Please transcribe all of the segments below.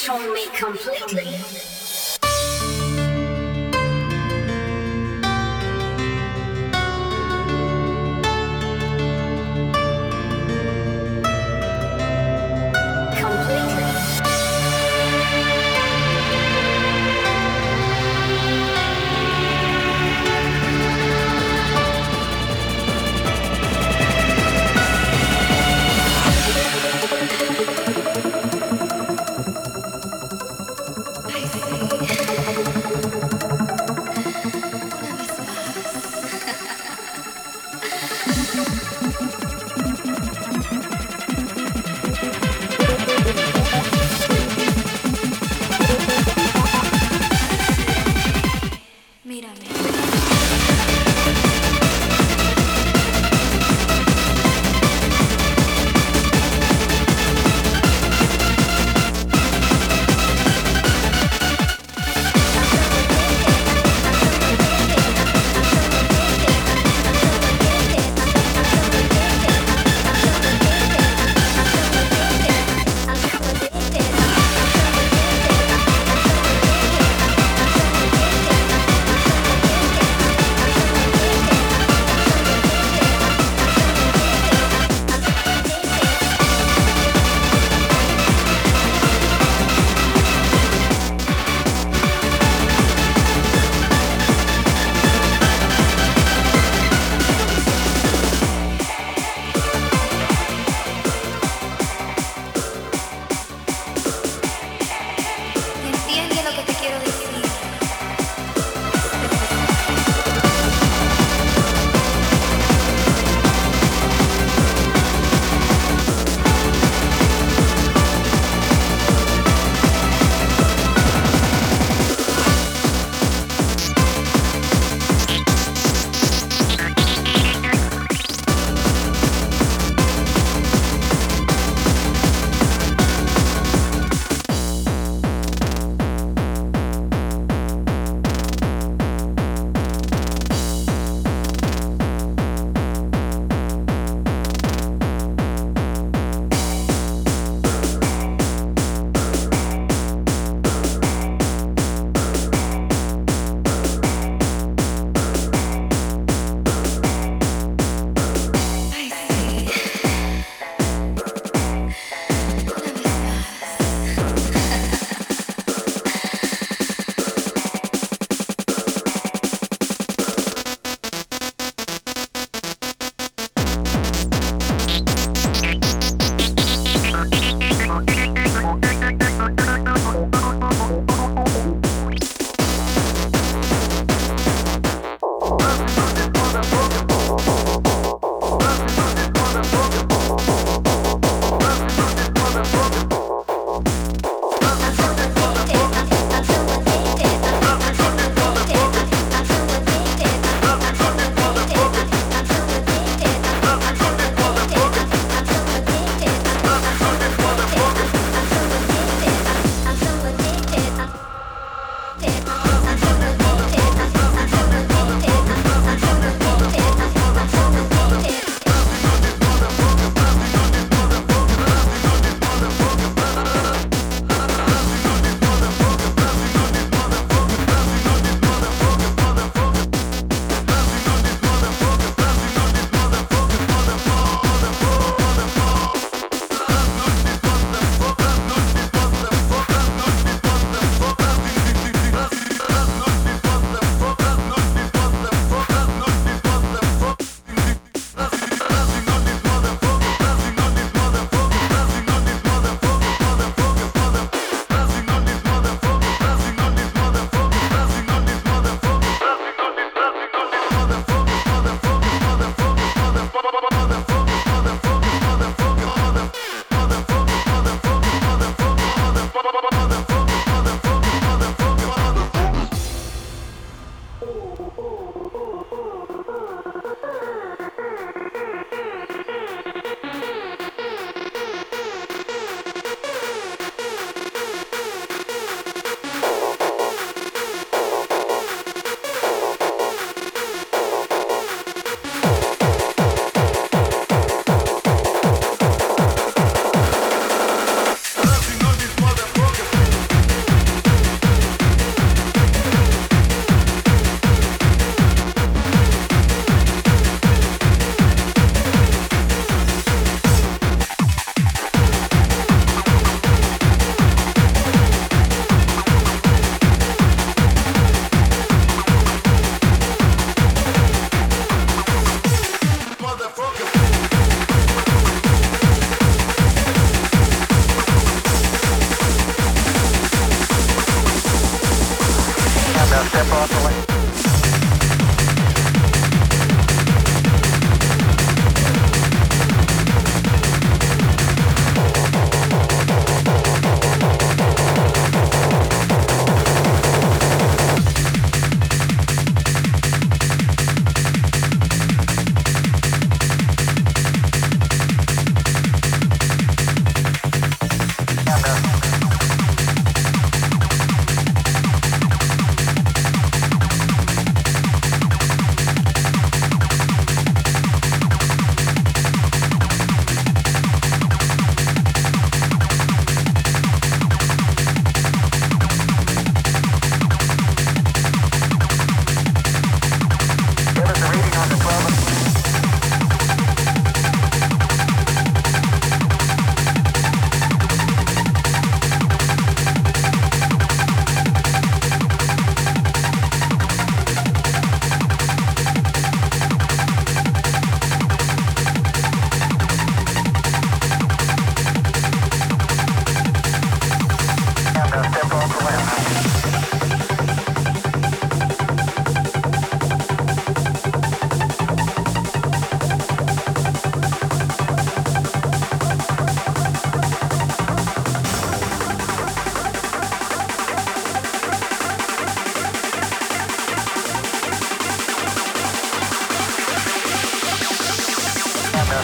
control me completely.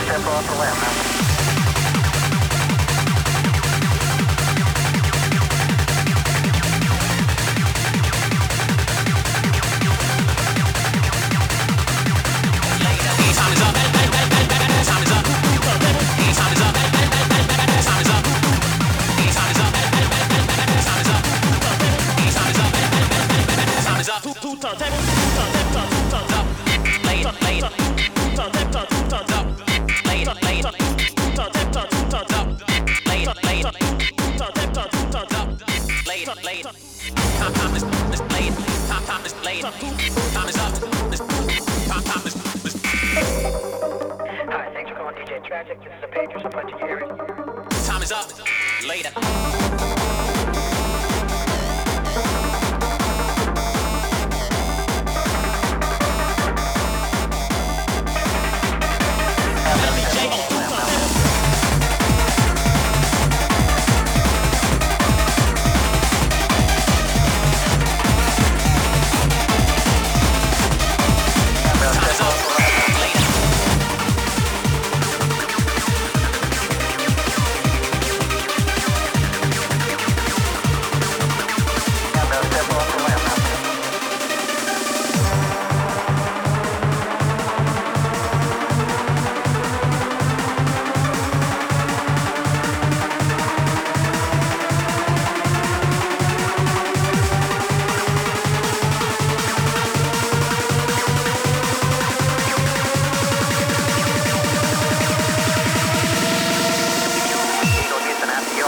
Step off the limb.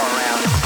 Around.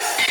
Yeah.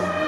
home.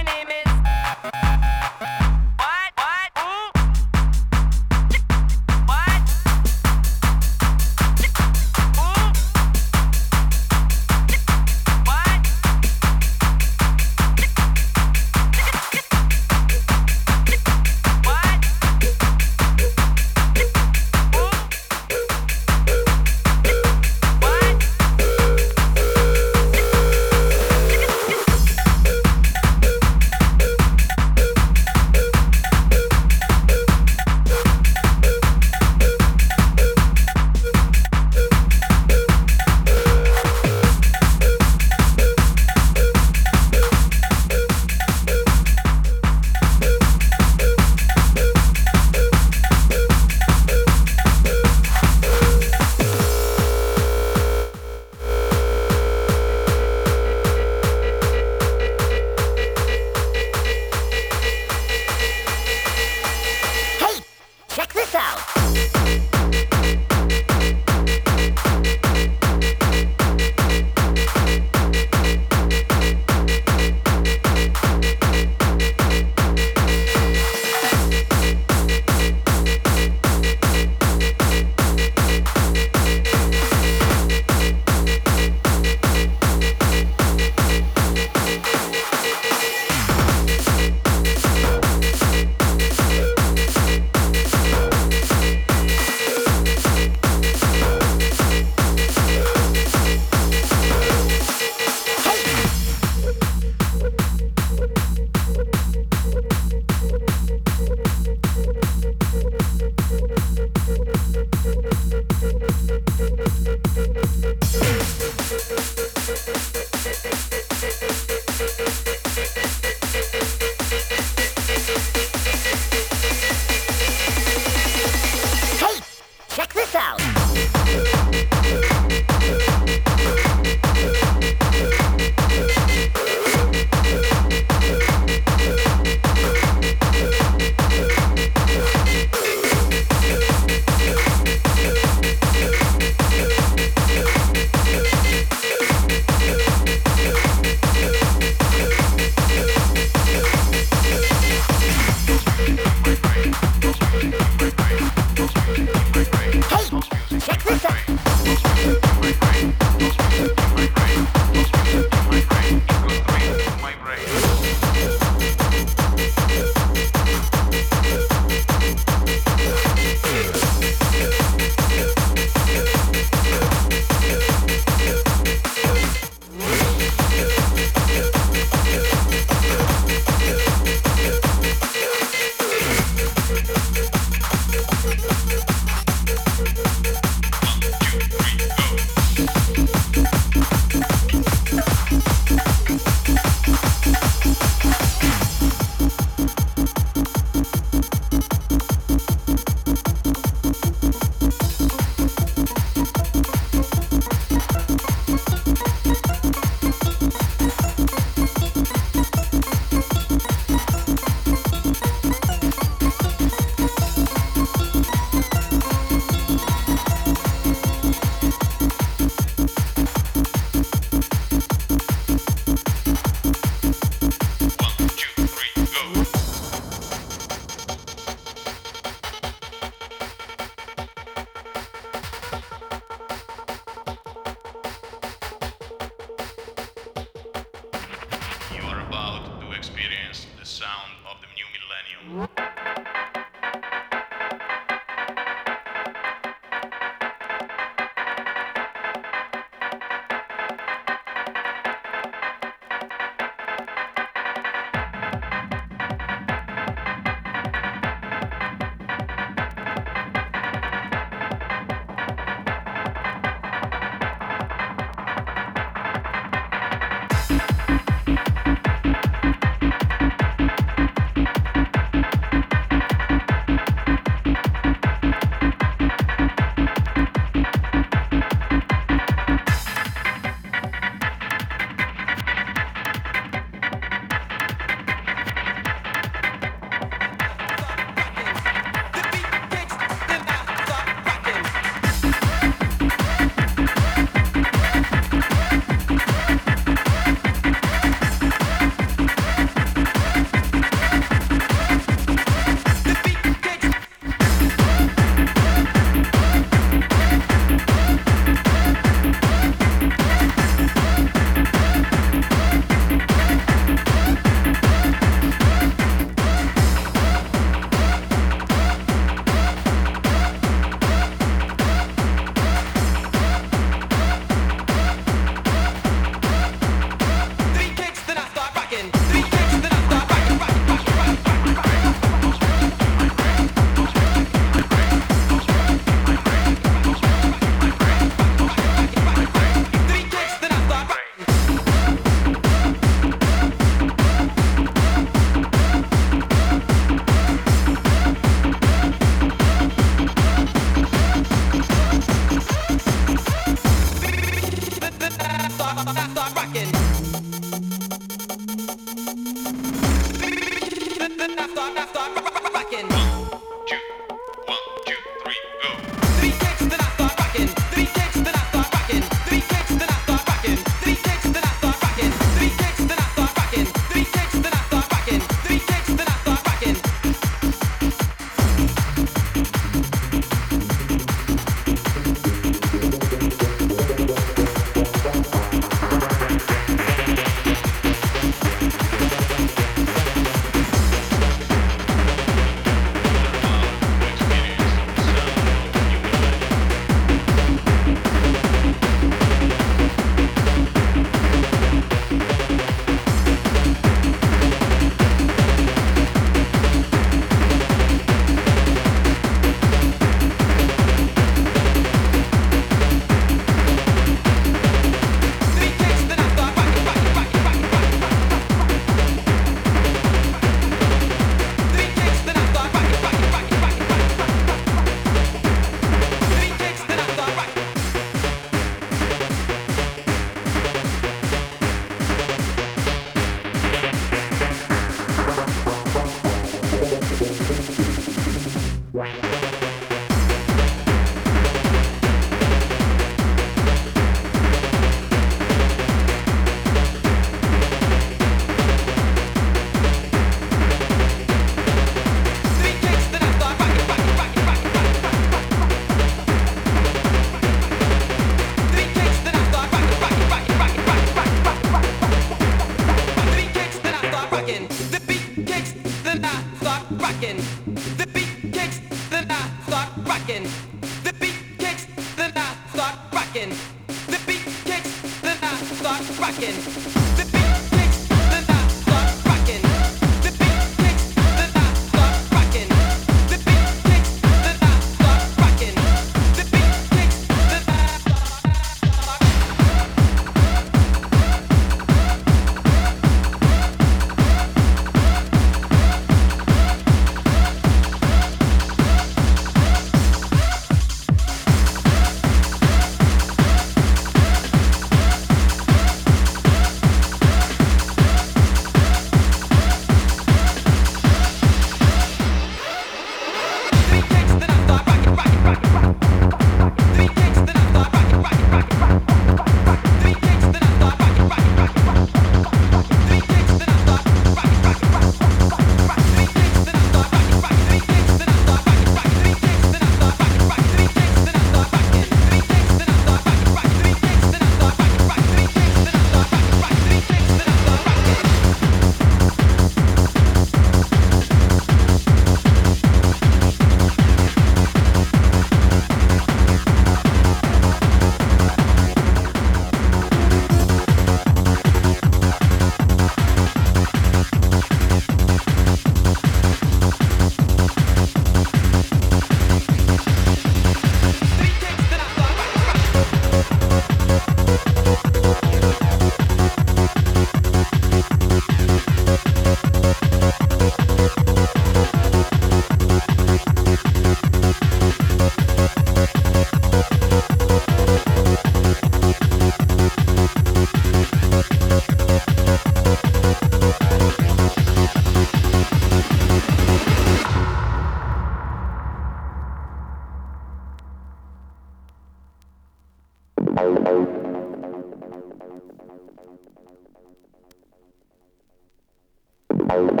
Thank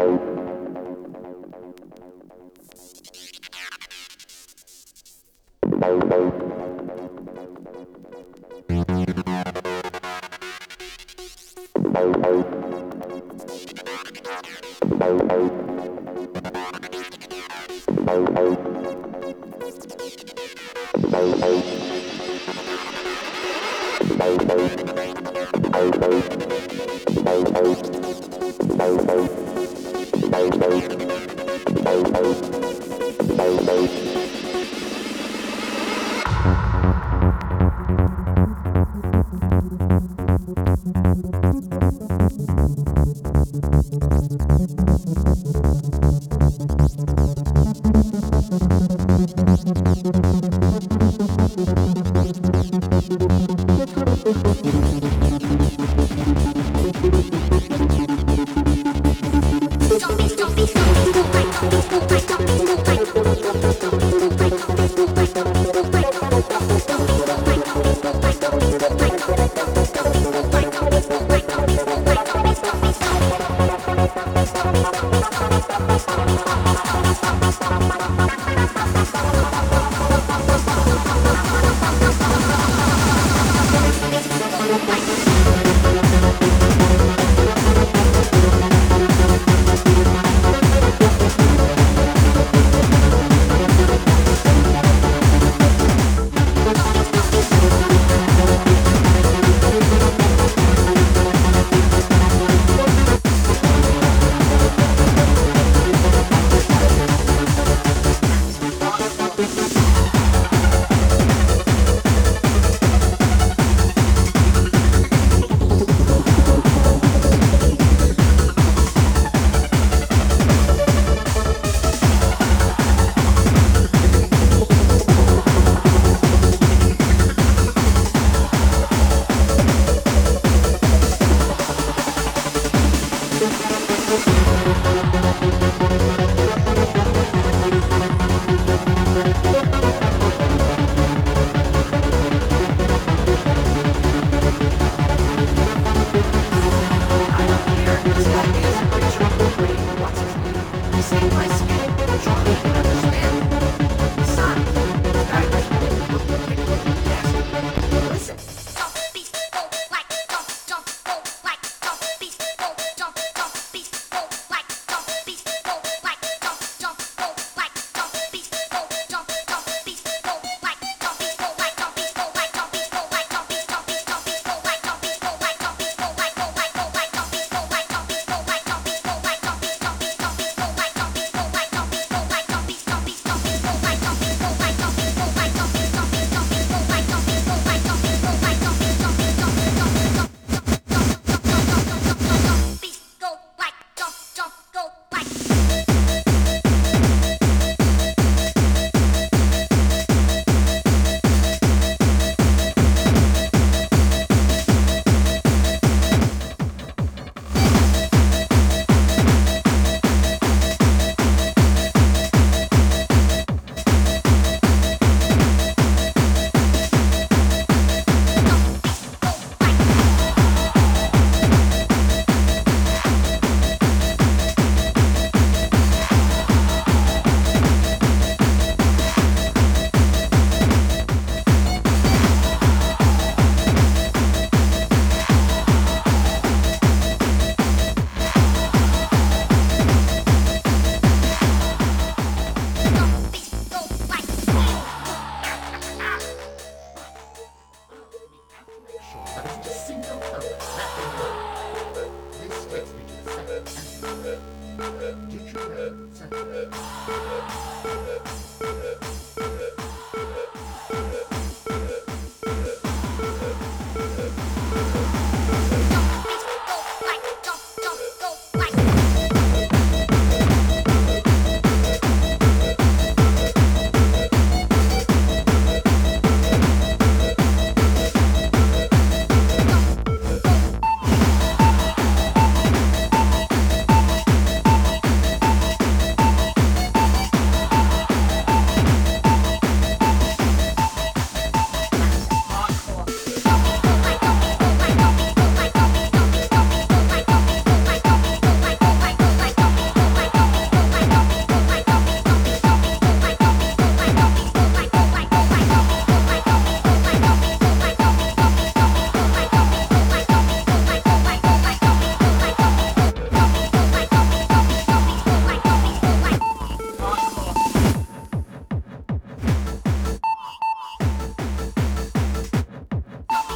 you.